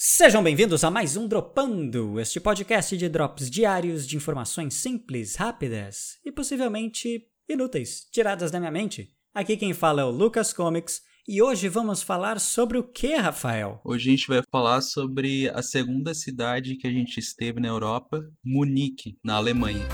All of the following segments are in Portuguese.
Sejam bem-vindos a mais um Dropando, este podcast de drops diários de informações simples, rápidas e possivelmente inúteis, tiradas da minha mente. Aqui quem fala é o Lucas Comics e hoje vamos falar sobre o que, Rafael? Hoje a gente vai falar sobre a segunda cidade que a gente esteve na Europa, Munique, na Alemanha.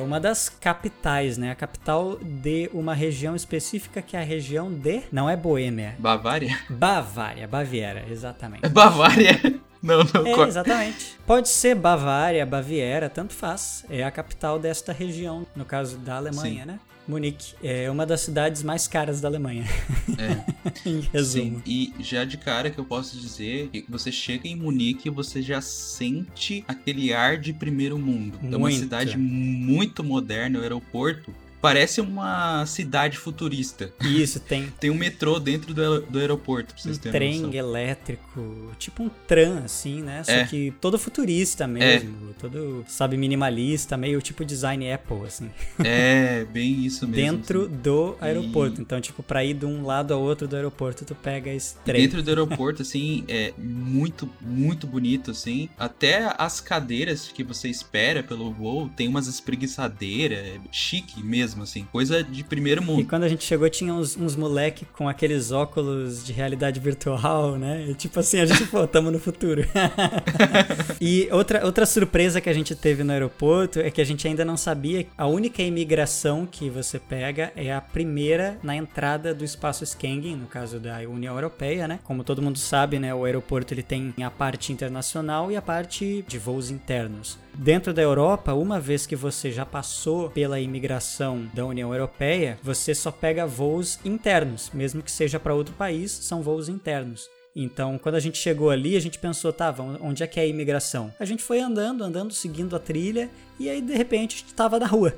É uma das capitais, né? A capital de uma região específica que é a região de. Não é Boêmia. Bavária? Bavária, Baviera, exatamente. Bavária? Não, não. É, exatamente. Pode ser Bavária, Baviera, tanto faz. É a capital desta região, no caso da Alemanha, Sim. né? Munique é uma das cidades mais caras da Alemanha. É. em resumo. Sim, e já de cara que eu posso dizer que você chega em Munique e você já sente aquele ar de primeiro mundo. Muito. É uma cidade muito moderna, o aeroporto Parece uma cidade futurista. Isso, tem. tem um metrô dentro do, do aeroporto, pra vocês um terem trem noção. elétrico, tipo um tram, assim, né? Só é. que todo futurista mesmo, é. todo, sabe, minimalista, meio tipo design Apple, assim. É, bem isso mesmo. dentro assim. do aeroporto. E... Então, tipo, pra ir de um lado ao outro do aeroporto, tu pega esse trem. dentro do aeroporto, assim, é muito, muito bonito, assim. Até as cadeiras que você espera pelo voo, tem umas espreguiçadeiras, é chique mesmo mesmo, assim, coisa de primeiro mundo. E quando a gente chegou, tinha uns, uns moleque com aqueles óculos de realidade virtual, né? E, tipo assim, a gente, pô, tamo no futuro. e outra, outra surpresa que a gente teve no aeroporto é que a gente ainda não sabia. A única imigração que você pega é a primeira na entrada do espaço Schengen, no caso da União Europeia, né? Como todo mundo sabe, né? O aeroporto ele tem a parte internacional e a parte de voos internos. Dentro da Europa, uma vez que você já passou pela imigração da União Europeia, você só pega voos internos, mesmo que seja para outro país, são voos internos. Então, quando a gente chegou ali, a gente pensou, tá, onde é que é a imigração? A gente foi andando, andando, seguindo a trilha e aí, de repente, a gente tava na rua.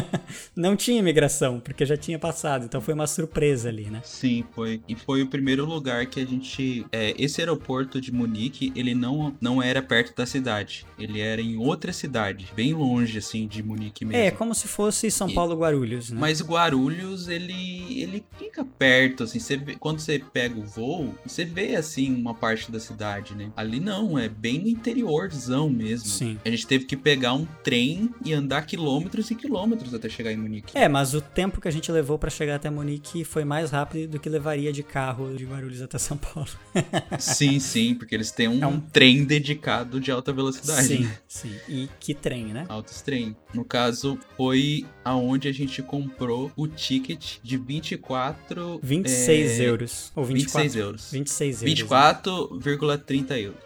não tinha imigração, porque já tinha passado. Então foi uma surpresa ali, né? Sim, foi. E foi o primeiro lugar que a gente. É, esse aeroporto de Munique, ele não, não era perto da cidade. Ele era em outra cidade, bem longe, assim, de Munique mesmo. É, como se fosse São Paulo Guarulhos, né? Mas Guarulhos, ele, ele fica perto, assim. Você vê, quando você pega o voo, você vê, assim, uma parte da cidade, né? Ali não, é bem no interiorzão mesmo. Sim. A gente teve que pegar um trem e andar quilômetros e quilômetros até chegar em Munique. É, mas o tempo que a gente levou para chegar até Munique foi mais rápido do que levaria de carro de Guarulhos até São Paulo. sim, sim, porque eles têm um, é um, trem dedicado de alta velocidade. Sim, sim. E que trem, né? Altos trem. No caso, foi aonde a gente comprou o ticket de 24... 26 é... euros. Ou 24, 26 euros. 26 euros. 24,30 né? euros.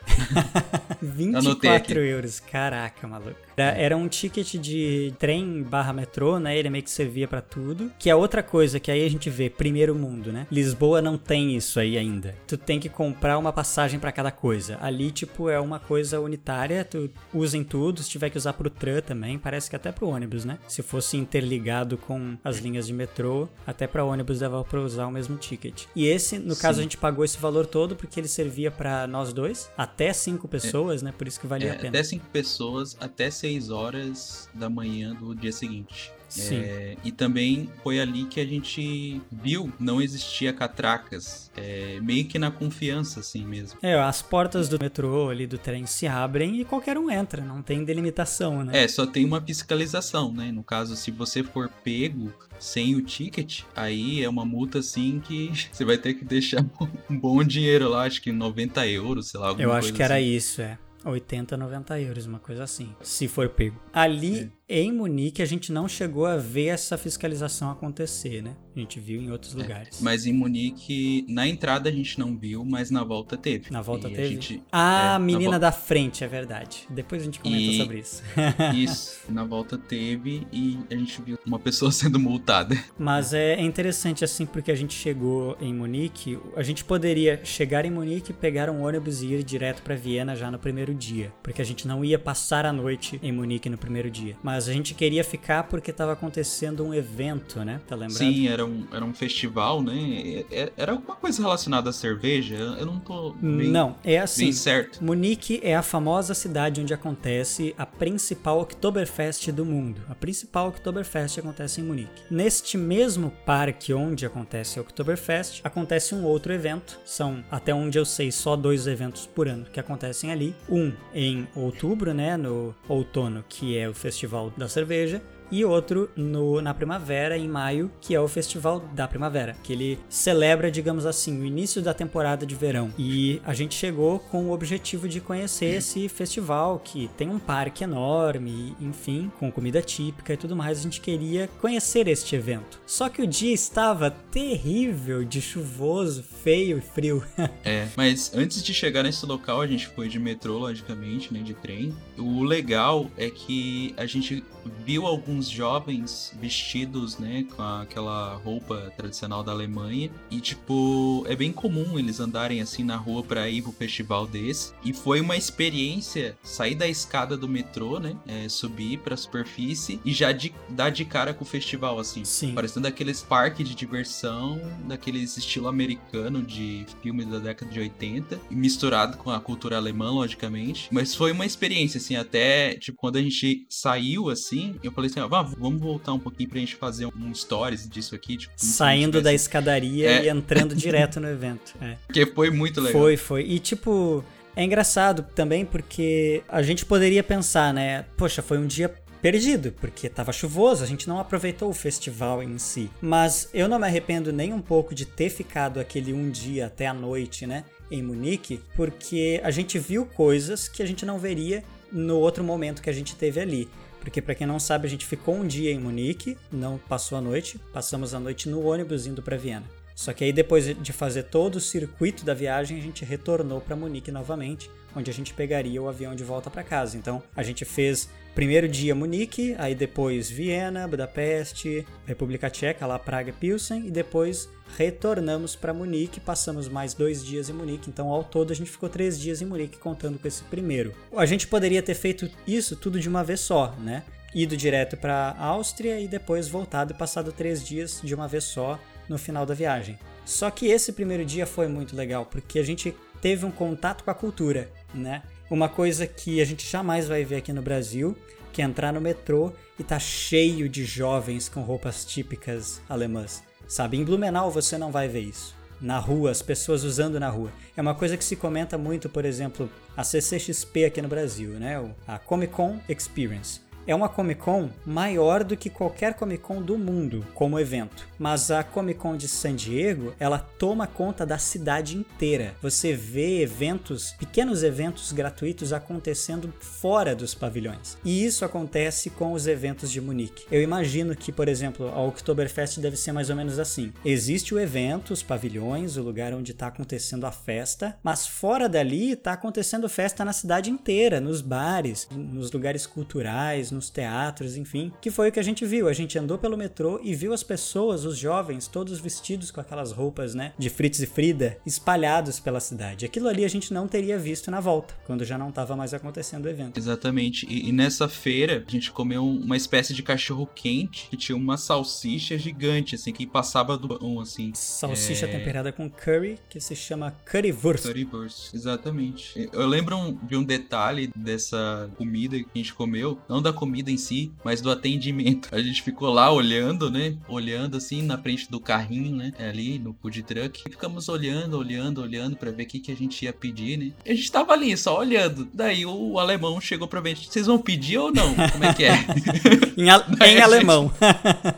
24 euros. Caraca, maluco. Era um ticket de trem barra metrô, né? Ele meio que servia para tudo. Que é outra coisa que aí a gente vê, primeiro mundo, né? Lisboa não tem isso aí ainda. Tu tem que comprar uma passagem para cada coisa. Ali, tipo, é uma coisa unitária, tu usa em tudo. Se tiver que usar pro tram também, parece que até pro ônibus, né? Se fosse interligado com as linhas de metrô, até para ônibus dava pra usar o mesmo ticket. E esse, no Sim. caso, a gente pagou esse valor todo porque ele servia para nós dois, até cinco pessoas, é. né? Por isso que valia é, a pena. Até cinco pessoas, até 6 horas da manhã do dia seguinte. Sim. É, e também foi ali que a gente viu não existia catracas, é, meio que na confiança assim mesmo. É, as portas do metrô ali do trem se abrem e qualquer um entra, não tem delimitação, né? É, só tem uma fiscalização, né? No caso, se você for pego sem o ticket, aí é uma multa assim que você vai ter que deixar um bom dinheiro lá, acho que 90 euros, sei lá. Eu acho que assim. era isso, é. 80, 90 euros, uma coisa assim, se for pego. Ali é. Em Munique a gente não chegou a ver essa fiscalização acontecer, né? A gente viu em outros é, lugares. Mas em Munique, na entrada a gente não viu, mas na volta teve. Na volta e teve? A gente, ah, é, menina da frente, é verdade. Depois a gente comenta e... sobre isso. isso, na volta teve e a gente viu uma pessoa sendo multada. Mas é interessante assim, porque a gente chegou em Munique, a gente poderia chegar em Munique, pegar um ônibus e ir direto para Viena já no primeiro dia, porque a gente não ia passar a noite em Munique no primeiro dia. Mas mas a gente queria ficar porque estava acontecendo um evento, né? Tá lembrando? Sim, era um, era um festival, né? É, é, era alguma coisa relacionada à cerveja? Eu não tô bem, Não, é assim. certo. Munique é a famosa cidade onde acontece a principal Oktoberfest do mundo. A principal Oktoberfest acontece em Munique. Neste mesmo parque onde acontece a Oktoberfest, acontece um outro evento. São, até onde eu sei, só dois eventos por ano que acontecem ali. Um em outubro, né? No outono, que é o Festival da Cerveja, e outro no, na primavera, em maio, que é o Festival da Primavera, que ele celebra, digamos assim, o início da temporada de verão. E a gente chegou com o objetivo de conhecer esse festival, que tem um parque enorme, enfim, com comida típica e tudo mais. A gente queria conhecer este evento. Só que o dia estava terrível, de chuvoso, feio e frio. é, mas antes de chegar nesse local, a gente foi de metrô, logicamente, né, de trem. O legal é que a gente viu alguns jovens vestidos, né, com aquela roupa tradicional da Alemanha e tipo, é bem comum eles andarem assim na rua para ir pro festival desse. E foi uma experiência sair da escada do metrô, né, é, subir para a superfície e já de, dar de cara com o festival assim, Sim. parecendo aqueles parques de diversão, daqueles estilo americano de filmes da década de 80, misturado com a cultura alemã, logicamente. Mas foi uma experiência assim, até tipo quando a gente saiu assim assim, eu falei assim, ó, vamos voltar um pouquinho pra gente fazer um stories disso aqui. Tipo, Saindo da escadaria é. e entrando direto no evento. É. Porque foi muito legal. Foi, foi. E tipo, é engraçado também porque a gente poderia pensar, né? Poxa, foi um dia perdido, porque estava chuvoso, a gente não aproveitou o festival em si. Mas eu não me arrependo nem um pouco de ter ficado aquele um dia até a noite, né? Em Munique, porque a gente viu coisas que a gente não veria no outro momento que a gente teve ali. Porque, para quem não sabe, a gente ficou um dia em Munique, não passou a noite, passamos a noite no ônibus indo para Viena. Só que aí, depois de fazer todo o circuito da viagem, a gente retornou para Munique novamente, onde a gente pegaria o avião de volta para casa. Então, a gente fez primeiro dia Munique, aí depois Viena, Budapeste, República Tcheca, lá Praga, Pilsen, e depois retornamos para Munique, passamos mais dois dias em Munique, então ao todo a gente ficou três dias em Munique contando com esse primeiro. A gente poderia ter feito isso tudo de uma vez só, né? Ido direto para Áustria e depois voltado e passado três dias de uma vez só no final da viagem. Só que esse primeiro dia foi muito legal porque a gente teve um contato com a cultura, né? Uma coisa que a gente jamais vai ver aqui no Brasil, que é entrar no metrô e tá cheio de jovens com roupas típicas alemãs. Sabe, em Blumenau você não vai ver isso. Na rua, as pessoas usando na rua. É uma coisa que se comenta muito, por exemplo, a CCXP aqui no Brasil, né? A Comic Con Experience é uma Comic Con maior do que qualquer Comic Con do mundo como evento. Mas a Comic Con de San Diego, ela toma conta da cidade inteira. Você vê eventos, pequenos eventos gratuitos acontecendo fora dos pavilhões. E isso acontece com os eventos de Munique. Eu imagino que, por exemplo, a Oktoberfest deve ser mais ou menos assim. Existe o evento, os pavilhões, o lugar onde está acontecendo a festa, mas fora dali está acontecendo festa na cidade inteira, nos bares, nos lugares culturais, nos teatros, enfim, que foi o que a gente viu. A gente andou pelo metrô e viu as pessoas, os jovens, todos vestidos com aquelas roupas, né, de Fritz e Frida, espalhados pela cidade. Aquilo ali a gente não teria visto na volta, quando já não estava mais acontecendo o evento. Exatamente. E, e, nessa feira, a gente comeu uma espécie de cachorro quente que tinha uma salsicha gigante, assim, que passava do pão, assim. Salsicha é... temperada com curry, que se chama currywurst. Currywurst, exatamente. Eu lembro de um detalhe dessa comida que a gente comeu, não da comida comida em si, mas do atendimento. A gente ficou lá olhando, né? Olhando assim na frente do carrinho, né? Ali no food truck. E ficamos olhando, olhando, olhando para ver o que, que a gente ia pedir, né? A gente tava ali só olhando. Daí o alemão chegou pra gente: vocês vão pedir ou não? Como é que é? em, a... em alemão.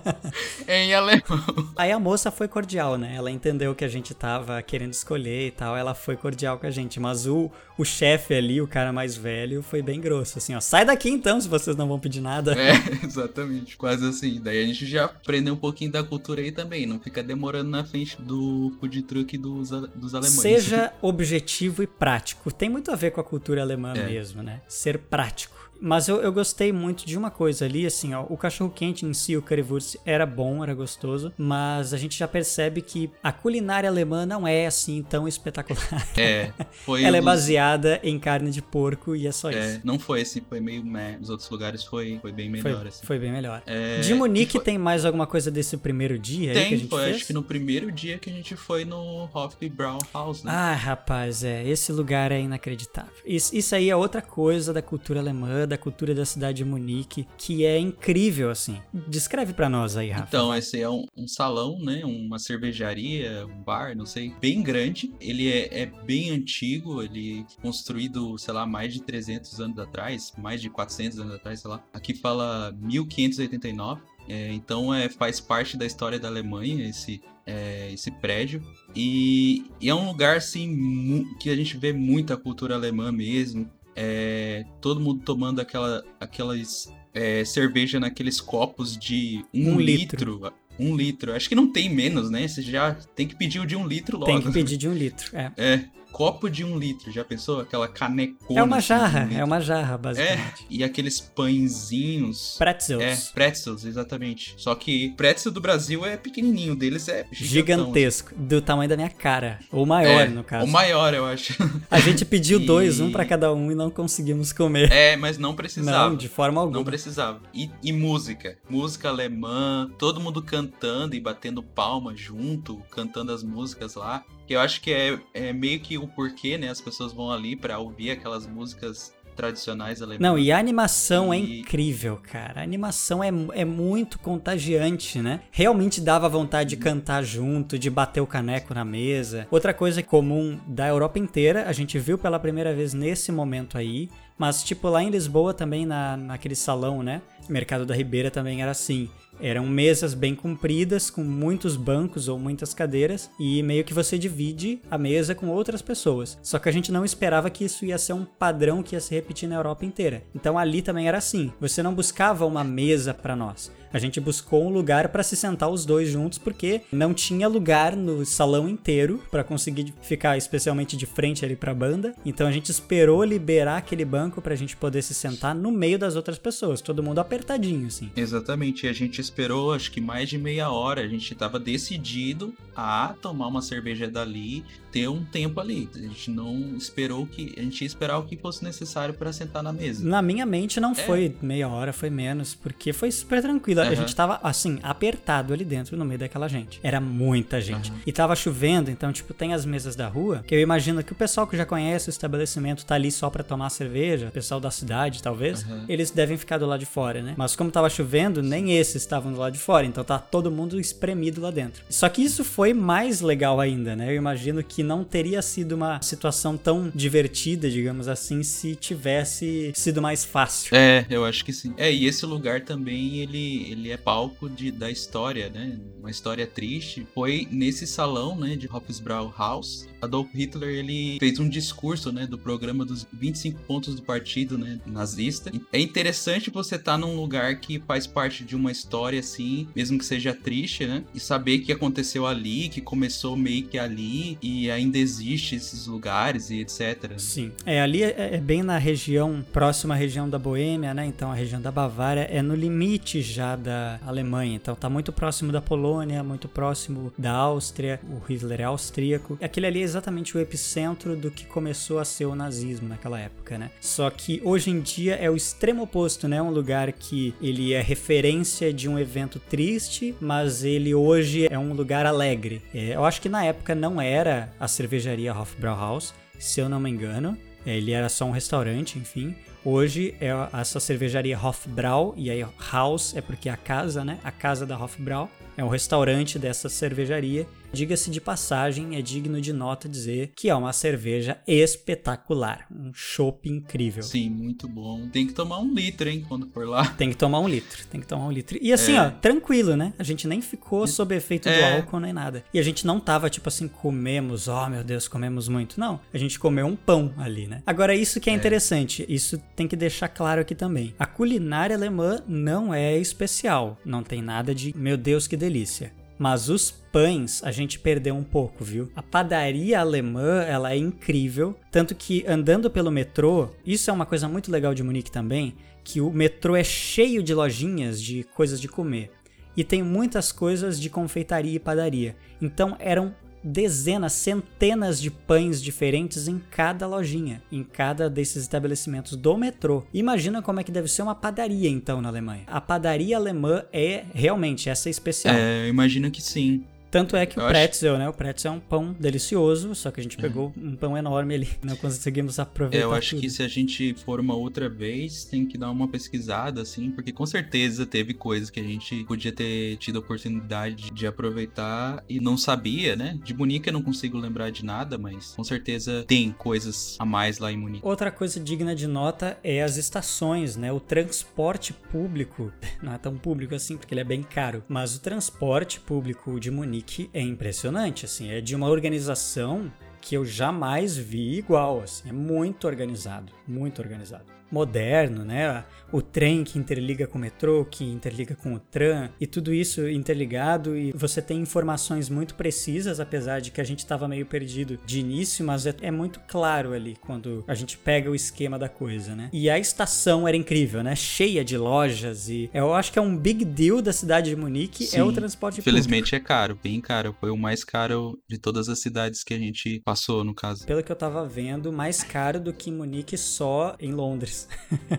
em alemão. Aí a moça foi cordial, né? Ela entendeu que a gente tava querendo escolher e tal. Ela foi cordial com a gente. Mas o, o chefe ali, o cara mais velho, foi bem grosso, assim, ó. Sai daqui então, se vocês não vão pedir nada. É, exatamente. Quase assim. Daí a gente já aprendeu um pouquinho da cultura aí também. Não fica demorando na frente do food truck dos, dos alemães. Seja objetivo e prático. Tem muito a ver com a cultura alemã é. mesmo, né? Ser prático. Mas eu, eu gostei muito de uma coisa ali, assim, ó, o cachorro-quente em si, o currywurst, era bom, era gostoso, mas a gente já percebe que a culinária alemã não é assim tão espetacular. É, foi Ela um é baseada em carne de porco e é só é, isso. Não foi assim, foi meio meh. Nos outros lugares foi, foi bem melhor, foi, assim. Foi bem melhor. É, de Munique foi... tem mais alguma coisa desse primeiro dia tem, aí que a gente foi, fez? acho que no primeiro dia que a gente foi no Brown House, né? Ah, rapaz, é, esse lugar é inacreditável. Isso, isso aí é outra coisa da cultura alemã, da cultura da cidade de Munique, que é incrível, assim. Descreve para nós aí, Rafa. Então, esse é um, um, salão, né? Uma cervejaria, um bar, não sei, bem grande. Ele é, é bem antigo, ele é construído, sei lá, mais de 300 anos atrás, mais de 400 anos atrás, sei lá. Aqui fala 1589. É, então é, faz parte da história da Alemanha esse, é, esse prédio. E, e, é um lugar assim que a gente vê muita cultura alemã mesmo. É, todo mundo tomando aquela, aquelas é, cerveja naqueles copos de um, um litro. litro. Um litro. Acho que não tem menos, né? Você já tem que pedir o de um litro logo. Tem que pedir de um litro, é. É copo de um litro. Já pensou? Aquela canecona. É uma assim, jarra, um é uma jarra, basicamente. É, e aqueles pãezinhos. Pretzels. É, pretzels, exatamente. Só que pretzel do Brasil é pequenininho, deles é gigantão, gigantesco. Assim. Do tamanho da minha cara. Ou maior, é, no caso. O maior, eu acho. A gente pediu e... dois, um para cada um, e não conseguimos comer. É, mas não precisava. Não, de forma alguma. Não precisava. E, e música. Música alemã, todo mundo cantando e batendo palma junto, cantando as músicas lá. Que eu acho que é, é meio que o porquê, né? As pessoas vão ali para ouvir aquelas músicas tradicionais alemãs. Não, e a animação é e... é incrível, cara. A animação é, é muito contagiante, né? Realmente dava vontade de cantar junto, de bater o caneco na mesa. Outra coisa comum da Europa inteira, a gente viu pela primeira vez nesse momento aí, mas tipo lá em Lisboa também, na, naquele salão, né? Mercado da Ribeira também era assim. Eram mesas bem compridas, com muitos bancos ou muitas cadeiras, e meio que você divide a mesa com outras pessoas. Só que a gente não esperava que isso ia ser um padrão que ia se repetir na Europa inteira. Então ali também era assim. Você não buscava uma mesa para nós. A gente buscou um lugar para se sentar os dois juntos porque não tinha lugar no salão inteiro para conseguir ficar especialmente de frente ali para a banda. Então a gente esperou liberar aquele banco para a gente poder se sentar no meio das outras pessoas, todo mundo apertadinho assim. Exatamente, e a gente esperou acho que mais de meia hora, a gente estava decidido a tomar uma cerveja dali, ter um tempo ali. A gente não esperou que a gente ia esperar o que fosse necessário para sentar na mesa. Na minha mente não é. foi meia hora, foi menos, porque foi super tranquilo Uhum. A gente tava, assim, apertado ali dentro, no meio daquela gente. Era muita gente. Uhum. E tava chovendo, então, tipo, tem as mesas da rua, que eu imagino que o pessoal que já conhece o estabelecimento tá ali só pra tomar cerveja, o pessoal da cidade, talvez, uhum. eles devem ficar do lado de fora, né? Mas como tava chovendo, nem esses estavam do lado de fora, então tá todo mundo espremido lá dentro. Só que isso foi mais legal ainda, né? Eu imagino que não teria sido uma situação tão divertida, digamos assim, se tivesse sido mais fácil. É, eu acho que sim. É, e esse lugar também, ele, ele é palco de, da história, né? Uma história triste. Foi nesse salão, né, de Hofsbrau House, Adolf Hitler ele fez um discurso, né, do programa dos 25 pontos do partido, né, nazista. É interessante você estar tá num lugar que faz parte de uma história assim, mesmo que seja triste, né, e saber que aconteceu ali, que começou meio que ali e ainda existe esses lugares e etc. Sim, é ali é, é bem na região próxima à região da Boêmia, né? Então a região da Bavária é no limite já da Alemanha, então tá muito próximo da Polônia, muito próximo da Áustria. O Hitler é austríaco. Aquele ali é exatamente o epicentro do que começou a ser o nazismo naquela época, né? Só que hoje em dia é o extremo oposto, né? Um lugar que ele é referência de um evento triste, mas ele hoje é um lugar alegre. É, eu acho que na época não era a cervejaria Hofbrauhaus, se eu não me engano. É, ele era só um restaurante, enfim. Hoje é essa cervejaria Hofbrau, e aí House é porque é a casa, né? A casa da Hofbrau. É um restaurante dessa cervejaria Diga-se de passagem, é digno de nota dizer que é uma cerveja espetacular, um chopp incrível. Sim, muito bom. Tem que tomar um litro, hein, quando for lá. Tem que tomar um litro, tem que tomar um litro. E assim, é. ó, tranquilo, né? A gente nem ficou sob efeito é. do álcool nem nada. E a gente não tava tipo assim, comemos, oh meu Deus, comemos muito. Não, a gente comeu um pão ali, né? Agora, isso que é, é. interessante, isso tem que deixar claro aqui também. A culinária alemã não é especial, não tem nada de, meu Deus, que delícia Mas os pães a gente perdeu um pouco, viu? A padaria alemã, ela é incrível, tanto que andando pelo metrô, isso é uma coisa muito legal de Munique também, que o metrô é cheio de lojinhas de coisas de comer. E tem muitas coisas de confeitaria e padaria. Então eram dezenas, centenas de pães diferentes em cada lojinha, em cada desses estabelecimentos do metrô. Imagina como é que deve ser uma padaria então na Alemanha. A padaria alemã é realmente essa especial. É, imagino que sim. Tanto é que eu o pretzel, acho... né? O pretzel é um pão delicioso, só que a gente é. pegou um pão enorme ali, não conseguimos aproveitar. É, eu acho tudo. que se a gente for uma outra vez, tem que dar uma pesquisada, assim, porque com certeza teve coisas que a gente podia ter tido a oportunidade de aproveitar e não sabia, né? De Munique eu não consigo lembrar de nada, mas com certeza tem coisas a mais lá em Munique. Outra coisa digna de nota é as estações, né? O transporte público, não é tão público assim, porque ele é bem caro, mas o transporte público de Munique Munique é impressionante, assim, é de uma organização que eu jamais vi igual, assim, é muito organizado, muito organizado moderno, né? O trem que interliga com o metrô, que interliga com o tram, e tudo isso interligado, e você tem informações muito precisas, apesar de que a gente estava meio perdido de início, mas é, é, muito claro ali quando a gente pega o esquema da coisa, né? E a estação era incrível, né? Cheia de lojas, e eu acho que é um big deal da cidade de Munique, Sim, é o transporte Infelizmente é caro, bem caro. Foi o mais caro de todas as cidades que a gente passou, no caso. Pelo que eu tava vendo, mais caro do que Munique só em Londres.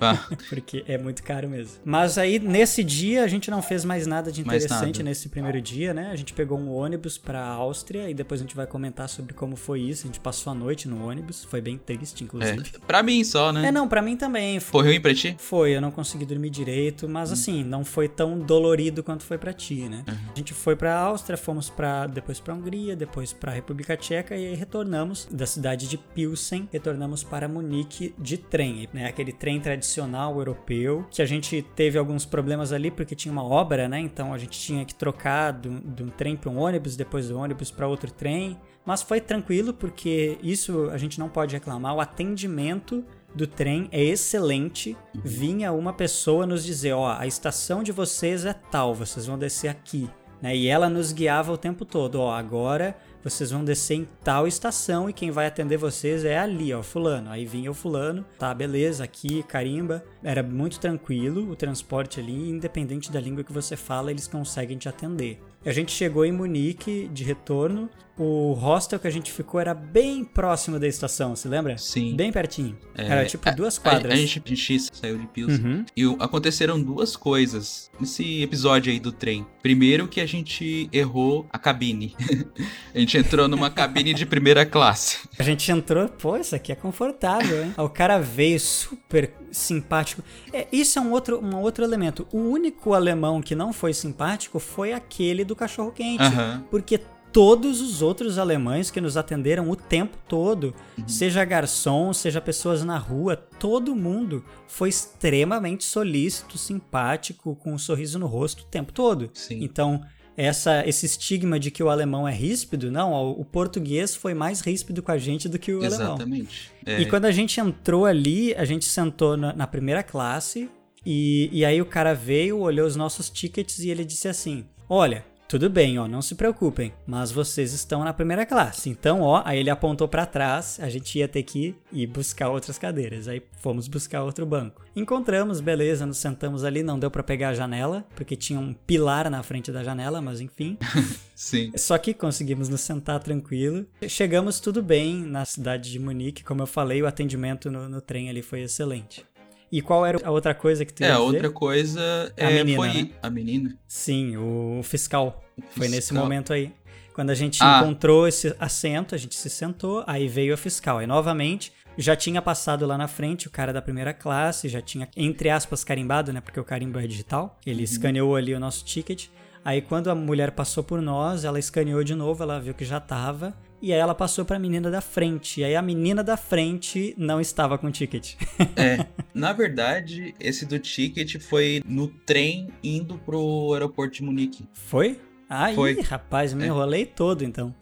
Ah. Porque é muito caro mesmo. Mas aí, nesse dia, a gente não fez mais nada de interessante nada. nesse primeiro dia, né? A gente pegou um ônibus pra Áustria e depois a gente vai comentar sobre como foi isso. A gente passou a noite no ônibus. Foi bem triste, inclusive. É, pra mim só, né? É, não, pra mim também. Foi ruim pra ti? Foi, eu não consegui dormir direito, mas hum. assim, não foi tão dolorido quanto foi pra ti, né? Uhum. A gente foi pra Áustria, fomos pra, depois pra Hungria, depois pra República Tcheca e aí retornamos da cidade de Pilsen, retornamos para Munique de trem, né? Aquele aquele trem tradicional europeu, que a gente teve alguns problemas ali porque tinha uma obra, né? Então a gente tinha que trocar de um trem para um ônibus, depois do ônibus para outro trem. Mas foi tranquilo porque isso a gente não pode reclamar. O atendimento do trem é excelente. Vinha uma pessoa nos dizer: ó, a estação de vocês é tal, vocês vão descer aqui. Né? E ela nos guiava o tempo todo: ó, agora vocês vão descer em tal estação e quem vai atender vocês é ali, ó, fulano. Aí vinha o fulano, tá, beleza, aqui, carimba. Era muito tranquilo o transporte ali, independente da língua que você fala, eles conseguem te atender. A gente chegou em Munique de retorno. O hostel que a gente ficou era bem próximo da estação, se lembra? Sim. Bem pertinho. É, era tipo duas quadras. A, a, gente, a gente saiu de Pilsen uhum. e aconteceram duas coisas nesse episódio aí do trem. Primeiro que a gente errou a cabine. a gente entrou numa cabine de primeira classe. A gente entrou, pô, isso aqui é confortável, hein? o cara veio super simpático. É, isso é um outro, um outro elemento. O único alemão que não foi simpático foi aquele do cachorro quente. Uhum. Porque todos os outros alemães que nos atenderam o tempo todo, uhum. seja garçom, seja pessoas na rua, todo mundo foi extremamente solícito, simpático, com um sorriso no rosto o tempo todo. Sim. Então, essa, esse estigma de que o alemão é ríspido, não, o português foi mais ríspido com a gente do que o Exatamente. alemão. Exatamente. É. E quando a gente entrou ali, a gente sentou na, na primeira classe, e, e aí o cara veio, olhou os nossos tickets e ele disse assim: Olha, tudo bem, ó, não se preocupem, mas vocês estão na primeira classe. Então, ó, aí ele apontou para trás, a gente ia ter que ir buscar outras cadeiras. Aí fomos buscar outro banco. Encontramos, beleza, nos sentamos ali, não deu para pegar a janela, porque tinha um pilar na frente da janela, mas enfim. Sim. Só que conseguimos nos sentar tranquilo. Chegamos tudo bem na cidade de Munique, como eu falei, o atendimento no, no trem ali foi excelente. E qual era a outra coisa que tu É, a outra coisa é, a menina, foi né? a menina. Sim, o fiscal. o fiscal. Foi nesse momento aí. Quando a gente ah. encontrou esse assento, a gente se sentou, aí veio a fiscal. Aí novamente já tinha passado lá na frente o cara da primeira classe, já tinha, entre aspas, carimbado, né? Porque o carimbo é digital. Ele uhum. escaneou ali o nosso ticket. Aí quando a mulher passou por nós, ela escaneou de novo, ela viu que já tava. E aí ela passou para a menina da frente. E aí a menina da frente não estava com ticket. é, na verdade, esse do ticket foi no trem indo pro aeroporto de Munique. Foi? Aí, Foi. rapaz, me é. enrolei todo então.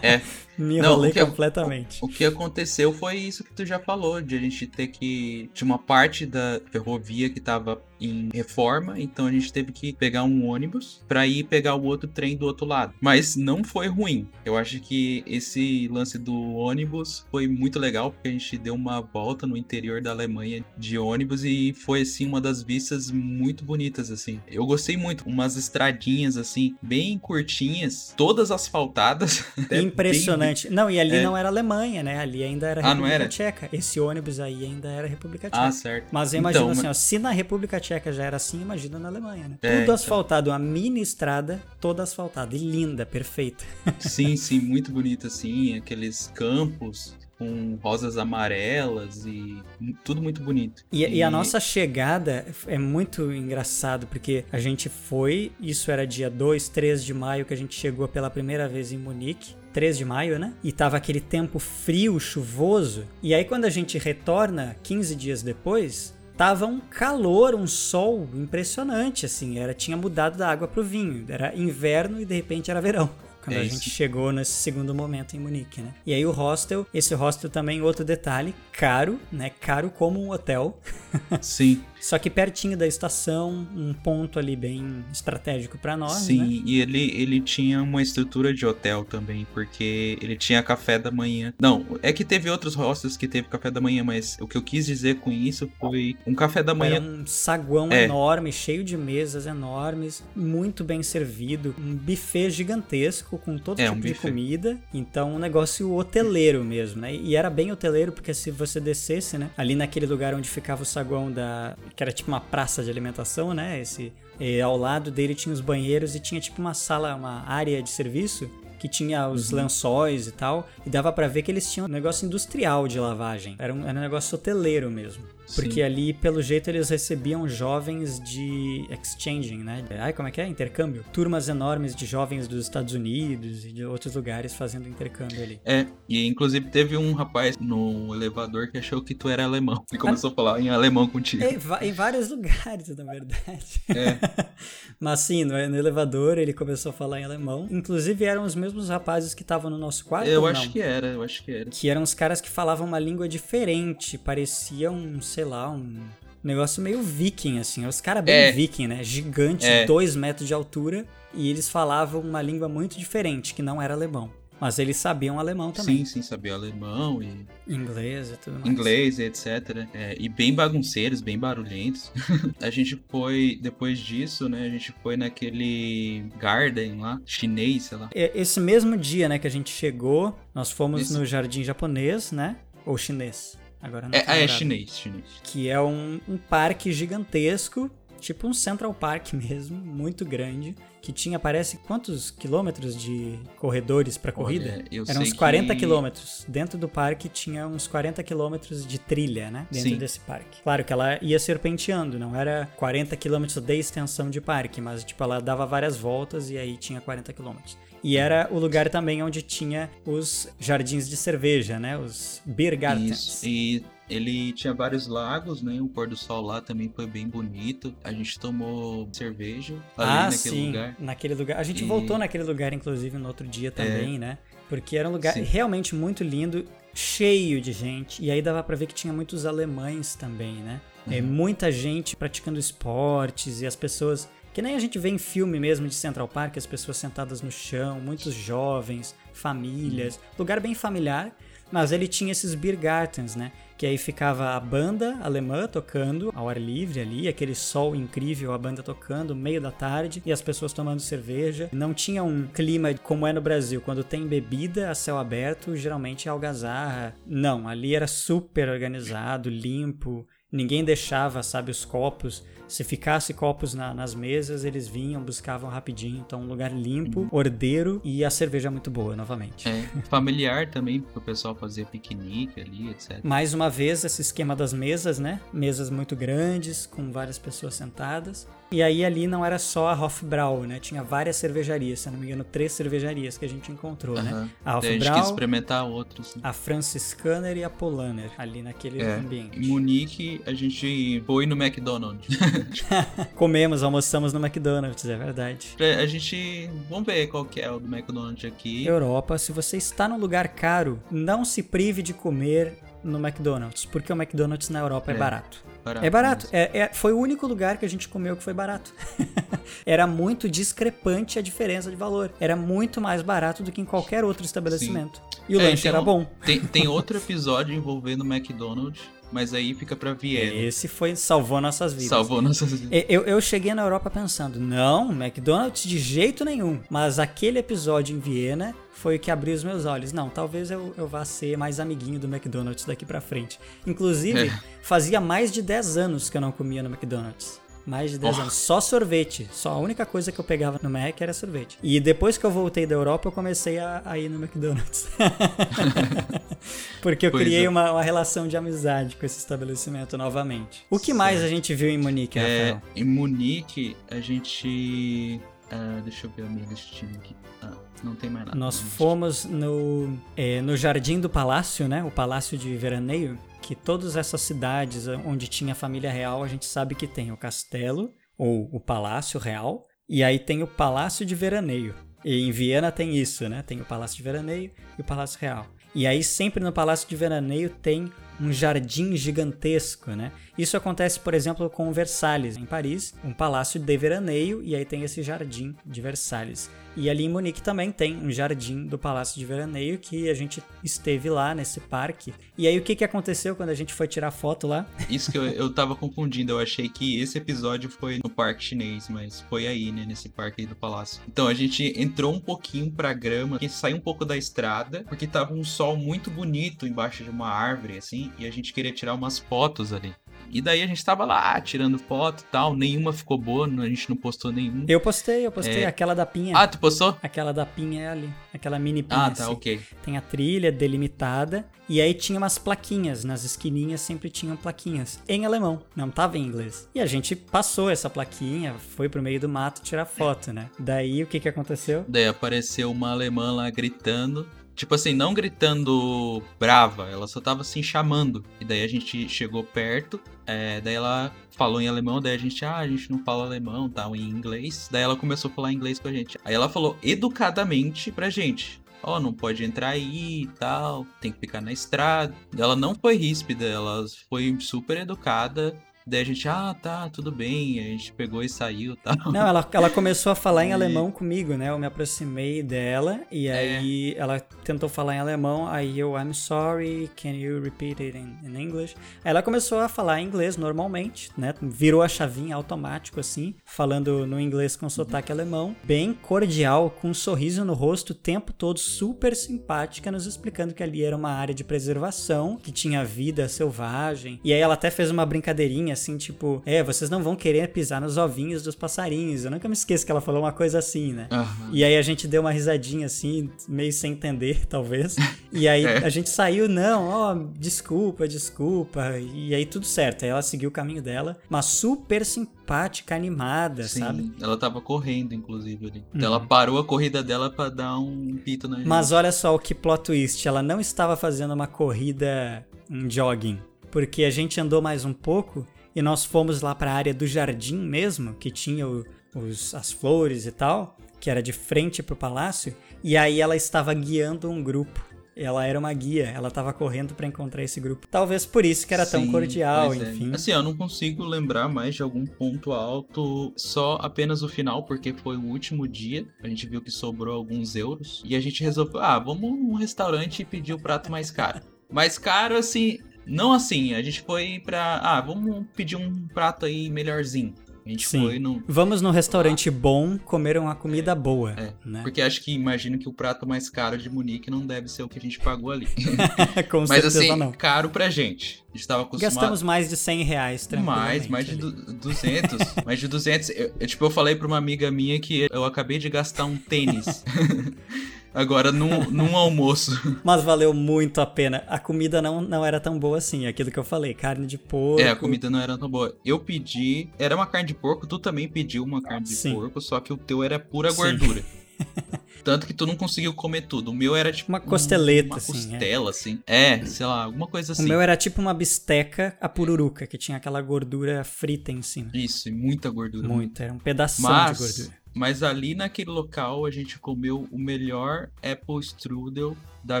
É. é. me enrolei Não, o que, completamente. O, o, que aconteceu foi isso que tu já falou, de a gente ter que. Tinha uma parte da ferrovia que tava em reforma, então a gente teve que pegar um ônibus para ir pegar o outro trem do outro lado. Mas não foi ruim. Eu acho que esse lance do ônibus foi muito legal porque a gente deu uma volta no interior da Alemanha de ônibus e foi assim uma das vistas muito bonitas assim. Eu gostei muito, umas estradinhas assim bem curtinhas, todas asfaltadas. Impressionante. Bem... Não, e ali é. não era Alemanha, né? Ali ainda era República ah, era? Tcheca. Esse ônibus aí ainda era República Tcheca. Ah, certo. Mas eu imagino então, assim, ó, se na República Tcheca já era assim, imagina na Alemanha, né? É, Tudo então. asfaltado, uma mini estrada toda asfaltada e linda, perfeita. Sim, sim, muito bonita assim, aqueles campos com rosas amarelas e tudo muito bonito. E, e... e, a nossa chegada é muito engraçado, porque a gente foi, isso era dia 2, 3 de maio que a gente chegou pela primeira vez em Munique. 3 de maio, né? E tava aquele tempo frio, chuvoso. E aí quando a gente retorna 15 dias depois, tava um calor, um sol impressionante, assim. Era tinha mudado da água pro vinho. Era inverno e de repente era verão quando é a gente chegou nesse segundo momento em Munique, né? E aí o hostel, esse hostel também, outro detalhe, caro, né? Caro como um hotel. Sim. Só que pertinho da estação, um ponto ali bem estratégico para nós. Sim, né? e ele, ele tinha uma estrutura de hotel também, porque ele tinha café da manhã. Não, é que teve outros hostels que teve café da manhã, mas o que eu quis dizer com isso foi um café da manhã. Era um saguão é. enorme, cheio de mesas enormes, muito bem servido, um buffet gigantesco com todo é, tipo um de comida. Então, um negócio hoteleiro mesmo, né? E era bem hoteleiro, porque se você descesse, né, ali naquele lugar onde ficava o saguão da que era tipo uma praça de alimentação, né? Esse, e ao lado dele tinha os banheiros e tinha tipo uma sala, uma área de serviço que tinha os uhum. lençóis e tal, e dava para ver que eles tinham um negócio industrial de lavagem. Era um, era um negócio hoteleiro mesmo. Porque Sim. ali, pelo jeito, eles recebiam jovens de exchanging, né? Ai, como é que é? Intercâmbio. Turmas enormes de jovens dos Estados Unidos e de outros lugares fazendo intercâmbio ali. É, e inclusive teve um rapaz no elevador que achou que tu era alemão. E começou ah, a falar em alemão contigo. Em, em vários lugares, na verdade. É. Mas sim, no, no, elevador ele começou a falar em alemão. Inclusive eram os mesmos rapazes que estavam no nosso quarto. Eu acho que era, eu acho que era. Que eram os caras que falavam uma língua diferente, pareciam, sei lá, um negócio meio viking, assim. Os caras bem é. viking, né? Gigante, é. dois metros de altura. E eles falavam uma língua muito diferente, que não era alemão. Mas eles sabiam alemão também. Sim, sim, sabiam alemão e. Inglês e tudo mais. Inglês, etc. É, e bem bagunceiros, bem barulhentos. a gente foi, depois disso, né? A gente foi naquele garden lá, chinês, sei lá. Esse mesmo dia, né, que a gente chegou, nós fomos Esse... no jardim japonês, né? Ou chinês. Agora não é, ah, é chinês, chinês. Que é um, um parque gigantesco, tipo um Central Park mesmo, muito grande, que tinha, parece, quantos quilômetros de corredores para corrida? Olha, Eram uns 40 que... quilômetros. Dentro do parque tinha uns 40 quilômetros de trilha, né? Dentro Sim. desse parque. Claro que ela ia serpenteando, não era 40 quilômetros de extensão de parque, mas, tipo, ela dava várias voltas e aí tinha 40 quilômetros. E era o lugar também onde tinha os jardins de cerveja, né? Os beer gardens. Isso. E ele tinha vários lagos, né? O pôr do sol lá também foi bem bonito. A gente tomou cerveja ali ah, naquele sim, lugar. Naquele lugar. A gente e... voltou naquele lugar, inclusive, no outro dia também, é... né? Porque era um lugar sim. realmente muito lindo, cheio de gente. E aí dava para ver que tinha muitos alemães também, né? Uhum. É, muita gente praticando esportes e as pessoas que nem a gente vê em filme mesmo de Central Park, as pessoas sentadas no chão, muitos jovens, famílias, lugar bem familiar. Mas ele tinha esses beer gardens, né? Que aí ficava a banda alemã tocando ao ar livre ali, aquele sol incrível, a banda tocando, meio da tarde, e as pessoas tomando cerveja. Não tinha um clima como é no Brasil, quando tem bebida a céu aberto, geralmente é algazarra. Não, ali era super organizado, limpo, ninguém deixava, sabe, os copos se ficasse copos na, nas mesas, eles vinham, buscavam rapidinho. Então, um lugar limpo, uhum. ordeiro e a cerveja muito boa, novamente. É, familiar também, porque o pessoal fazia piquenique ali, etc. Mais uma vez, esse esquema das mesas, né? Mesas muito grandes, com várias pessoas sentadas. E aí ali não era só a Hofbrau, né? Tinha várias cervejarias, se não me engano, três cervejarias que a gente encontrou, uhum. né? A Hofbrau, a gente quis experimentar outros. Né? A Franciscaner e a Polaner, ali naquele é. ambiente. Em Munique, a gente foi no McDonald's. Comemos, almoçamos no McDonald's, é verdade. É, a gente. Vamos ver qual que é o do McDonald's aqui. Europa, se você está num lugar caro, não se prive de comer no McDonald's, porque o McDonald's na Europa é, é barato. barato. É barato. É, é, foi o único lugar que a gente comeu que foi barato. Era muito discrepante a diferença de valor. Era muito mais barato do que em qualquer outro estabelecimento. Sim. E o é, lanche era um, bom. Tem, tem outro episódio envolvendo o McDonald's mas aí fica pra Viena. Esse foi salvou nossas vidas. Salvou nossas vidas. Eu, eu cheguei na Europa pensando, não, McDonald's de jeito nenhum. Mas aquele episódio em Viena foi o que abriu os meus olhos. Não, talvez eu, eu vá ser mais amiguinho do McDonald's daqui pra frente. Inclusive, é. fazia mais de 10 anos que eu não comia no McDonald's. Mais de 10 oh. anos. Só sorvete. Só a única coisa que eu pegava no Mac era sorvete. E depois que eu voltei da Europa, eu comecei a, a ir no McDonald's. Porque eu pois criei é. uma, uma, relação de amizade com esse estabelecimento novamente. O que certo. mais a gente viu em Munique, é, Rafael? Em Munique, a gente. Uh, deixa eu ver a minha listinha aqui. Ah, não tem mais nada. Nós fomos no, é, no Jardim do Palácio, né? O Palácio de Veraneio que todas essas cidades onde tinha família real, a gente sabe que tem o castelo ou o palácio real, e aí tem o palácio de veraneio. E em Viena tem isso, né? Tem o palácio de veraneio e o palácio real. E aí sempre no palácio de veraneio tem um jardim gigantesco, né? Isso acontece, por exemplo, com Versalhes, em Paris, um palácio de veraneio, e aí tem esse jardim de Versalhes. E ali em Munique também tem um jardim do Palácio de Veraneio que a gente esteve lá nesse parque. E aí o que, que aconteceu quando a gente foi tirar foto lá? Isso que eu, eu tava confundindo, eu achei que esse episódio foi no parque chinês, mas foi aí, né, nesse parque aí do palácio. Então a gente entrou um pouquinho pra grama, saiu um pouco da estrada, porque tava um sol muito bonito embaixo de uma árvore, assim, e a gente queria tirar umas fotos ali. E daí a gente tava lá tirando foto e tal, nenhuma ficou boa, a gente não postou nenhuma. Eu postei, eu postei é... aquela da pinha. Ah, tu postou? Aquela da pinha é ali, aquela mini pinha. Ah, tá, assim. ok. Tem a trilha delimitada e aí tinha umas plaquinhas, nas esquininhas sempre tinham plaquinhas, em alemão, não tava em inglês. E a gente passou essa plaquinha, foi pro meio do mato tirar foto, né? Daí o que que aconteceu? Daí apareceu uma alemã lá gritando Tipo assim, não gritando brava, ela só tava assim chamando. E daí a gente chegou perto, é, daí ela falou em alemão, daí a gente, ah, a gente não fala alemão, tal, em inglês. Daí ela começou a falar inglês com a gente. Aí ela falou educadamente pra gente. Ó, oh, não pode entrar aí e tal, tem que ficar na estrada. Ela não foi ríspida, ela foi super educada. Daí a gente, ah, tá, tudo bem. A gente pegou e saiu tal. Não, ela, ela começou a falar e... em alemão comigo, né? Eu me aproximei dela e é. aí ela tentou falar em alemão. Aí eu, I'm sorry, can you repeat it in, in English? Aí ela começou a falar em inglês normalmente, né? Virou a chavinha automático, assim, falando no inglês com sotaque alemão. Bem cordial, com um sorriso no rosto o tempo todo, super simpática, nos explicando que ali era uma área de preservação, que tinha vida selvagem. E aí ela até fez uma brincadeirinha assim, tipo, é, vocês não vão querer pisar nos ovinhos dos passarinhos. Eu nunca me esqueço que ela falou uma coisa assim, né? Uhum. E aí a gente deu uma risadinha assim, meio sem entender, talvez. E aí é. a gente saiu, não, ó, oh, desculpa, desculpa. E aí tudo certo. Aí ela seguiu o caminho dela, mas super simpática, animada, Sim, sabe? Ela tava correndo, inclusive, ali. Então ela parou a corrida dela para dar um pito na gente. Mas olha só o que plot twist. Ela não estava fazendo uma corrida, um jogging porque a gente andou mais um pouco e nós fomos lá para a área do jardim mesmo, que tinha o, os, as flores e tal, que era de frente para o palácio, e aí ela estava guiando um grupo. Ela era uma guia, ela estava correndo para encontrar esse grupo. Talvez por isso que era Sim, tão cordial, é. enfim. É. Assim, eu não consigo lembrar mais de algum ponto alto, só apenas o final, porque foi o último dia. A gente viu que sobrou alguns euros e a gente resolveu, ah, vamos num restaurante e pedir o prato mais caro. Mais caro, assim, não assim, a gente foi pra. Ah, vamos pedir um prato aí melhorzinho. A gente Sim. foi no. Vamos num restaurante bom comer uma comida boa. É, né? Porque acho que imagino que o prato mais caro de Munique não deve ser o que a gente pagou ali. Com Mas assim, não. caro pra gente. A gente tava acostumado. Gastamos mais de 100 reais, Mais, mais de 200. mais de 200. Eu, eu, tipo, eu falei pra uma amiga minha que eu acabei de gastar um tênis. Agora num, num almoço. Mas valeu muito a pena. A comida não, não era tão boa assim, aquilo que eu falei, carne de porco. É, a comida não era tão boa. Eu pedi, era uma carne de porco, tu também pediu uma carne de Sim. porco, só que o teu era pura Sim. gordura. Tanto que tu não conseguiu comer tudo. O meu era tipo. Uma costeleta, uma assim. costela, é. assim. É, sei lá, alguma coisa assim. O meu era tipo uma bisteca a pururuca, que tinha aquela gordura frita em cima. Isso, e muita gordura. Muita, era um pedaço de gordura. Mas ali naquele local a gente comeu o melhor Apple Strudel da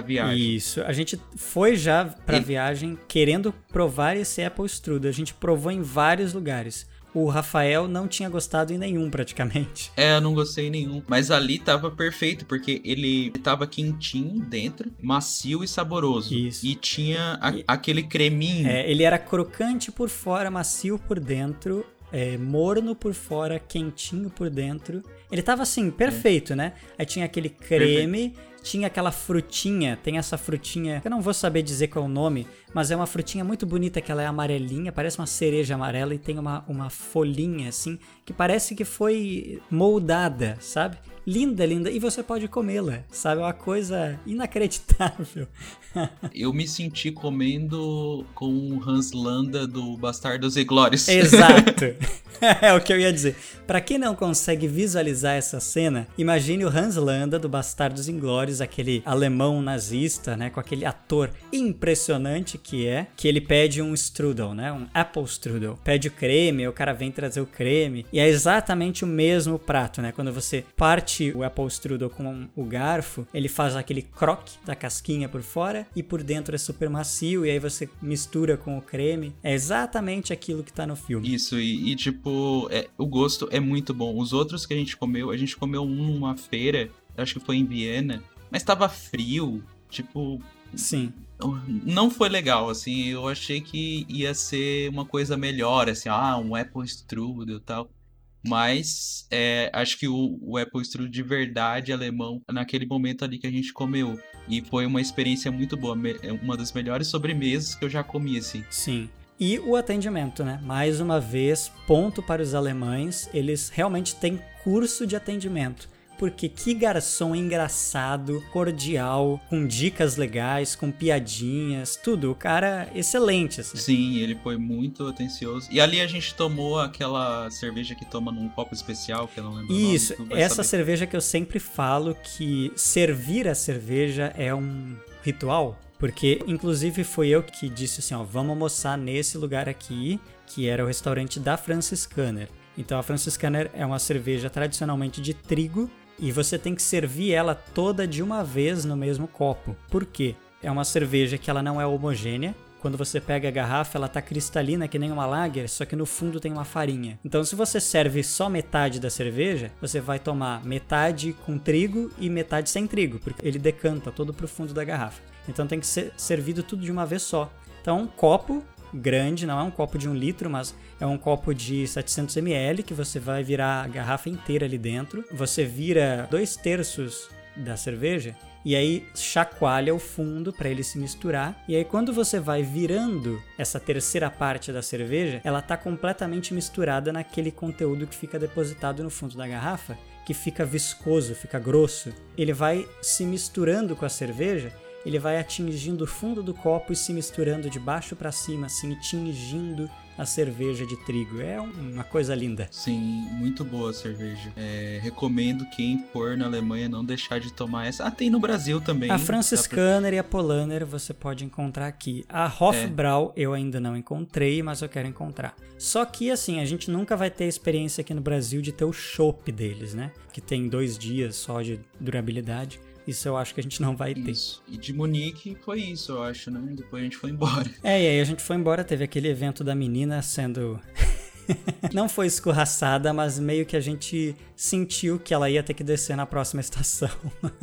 viagem. Isso, a gente foi já pra e... viagem querendo provar esse Apple Strudel. A gente provou em vários lugares o Rafael não tinha gostado em nenhum, praticamente. É, eu não gostei em nenhum. Mas ali tava perfeito, porque ele tava quentinho dentro, macio e saboroso. Isso. E tinha a, e... aquele creminho. É, ele era crocante por fora, macio por dentro. É, morno por fora, quentinho por dentro. Ele tava assim, perfeito, né? Aí tinha aquele creme, perfeito tinha aquela frutinha, tem essa frutinha, eu não vou saber dizer qual é o nome, mas é uma frutinha muito bonita que ela é amarelinha, parece uma cereja amarela e tem uma, uma folhinha assim, que parece que foi moldada, sabe? Linda, linda, e você pode comê-la, sabe? É uma coisa inacreditável. eu me senti comendo com Hans Landa do Bastardos e Glórias. Exato. é o que eu ia dizer. Para quem não consegue visualizar essa cena, imagine o Hans Landa do Bastardos Aquele alemão nazista, né, com aquele ator impressionante que é, que ele pede um strudel, né, um apple strudel. Pede o creme, o cara vem trazer o creme, e é exatamente o mesmo prato, né? Quando você parte o apple strudel com o garfo, ele faz aquele croque da casquinha por fora e por dentro é super macio e aí você mistura com o creme. É exatamente aquilo que tá no filme. Isso, e, e tipo é, o gosto é muito bom. Os outros que a gente comeu, a gente comeu um numa feira, acho que foi em Viena, mas tava frio, tipo. Sim. Não foi legal, assim. Eu achei que ia ser uma coisa melhor, assim, ah, um Apple Strudel e tal. Mas é, acho que o, o Apple Strudel de verdade alemão, naquele momento ali que a gente comeu. E foi uma experiência muito boa. É uma das melhores sobremesas que eu já comi, assim. Sim. E o atendimento, né? Mais uma vez, ponto para os alemães, eles realmente têm curso de atendimento. Porque que garçom engraçado, cordial, com dicas legais, com piadinhas, tudo. O cara é excelente, assim. Sim, ele foi muito atencioso. E ali a gente tomou aquela cerveja que toma num copo especial, que eu não lembro Isso, nome, essa saber. cerveja que eu sempre falo que servir a cerveja é um ritual porque, inclusive, foi eu que disse assim: ó, vamos almoçar nesse lugar aqui, que era o restaurante da Franciscaner. Então, a Franciscaner é uma cerveja tradicionalmente de trigo e você tem que servir ela toda de uma vez no mesmo copo. Por quê? É uma cerveja que ela não é homogênea, quando você pega a garrafa, ela tá cristalina que nem uma lager, só que no fundo tem uma farinha. Então, se você serve só metade da cerveja, você vai tomar metade com trigo e metade sem trigo, porque ele decanta todo pro fundo da garrafa. Então tem que ser servido tudo de uma vez só. Então, um copo grande, não é um copo de um litro, mas é um copo de 700 ml que você vai virar a garrafa inteira ali dentro. Você vira dois terços da cerveja e aí chacoalha o fundo para ele se misturar. E aí quando você vai virando essa terceira parte da cerveja, ela tá completamente misturada naquele conteúdo que fica depositado no fundo da garrafa, que fica viscoso, fica grosso. Ele vai se misturando com a cerveja ele vai atingindo o fundo do copo e se misturando de baixo para cima, assim, tingindo a cerveja de trigo. É uma coisa linda. Sim, muito boa a cerveja. É, recomendo quem for na Alemanha não deixar de tomar essa. Ah, tem no Brasil também. A Franciscaner pra... e a Polaner você pode encontrar aqui. A Hofbrau é. eu ainda não encontrei, mas eu quero encontrar. Só que assim, a gente nunca vai ter experiência aqui no Brasil de ter o chopp deles, né? Que tem dois dias só de durabilidade. Isso eu acho que a gente não vai ter. Isso. E de Munique foi isso, eu acho, né? Depois a gente foi embora. É, e aí a gente foi embora, teve aquele evento da menina sendo não foi escorraçada, mas meio que a gente sentiu que ela ia ter que descer na próxima estação.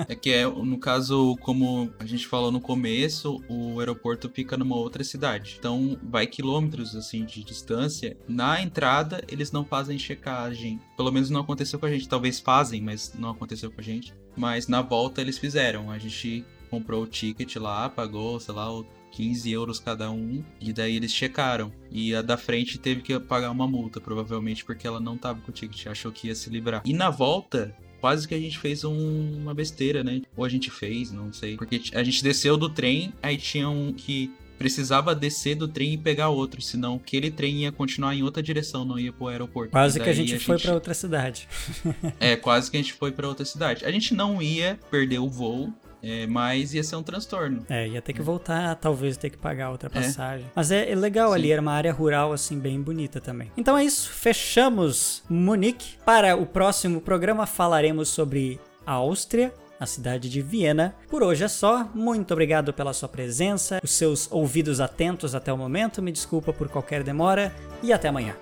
é que é, no caso, como a gente falou no começo, o aeroporto fica numa outra cidade. Então vai quilômetros assim de distância. Na entrada eles não fazem checagem. Pelo menos não aconteceu com a gente. Talvez fazem, mas não aconteceu com a gente. Mas na volta eles fizeram. A gente comprou o ticket lá, pagou, sei lá, 15 euros cada um, e daí eles checaram. E a da frente teve que pagar uma multa, provavelmente, porque ela não tava com o ticket, achou que ia se livrar. E na volta, quase que a gente fez um, uma besteira, né? Ou a gente fez, não sei. Porque a gente desceu do trem, aí tinha um que precisava descer do trem e pegar outro, senão aquele trem ia continuar em outra direção, não ia pro aeroporto. Quase que a gente a foi gente... para outra cidade. é, quase que a gente foi para outra cidade. A gente não ia perder o voo, É, mas ia ser um transtorno. É, ia ter que voltar, talvez ter que pagar outra é. passagem. É. Mas é, é legal Sim. ali, era uma área rural, assim, bem bonita também. Então é isso, fechamos Munique. Para o próximo programa falaremos sobre a Áustria, a cidade de Viena. Por hoje é só. Muito obrigado pela sua presença, os seus ouvidos atentos até o momento. Me desculpa por qualquer demora e até amanhã.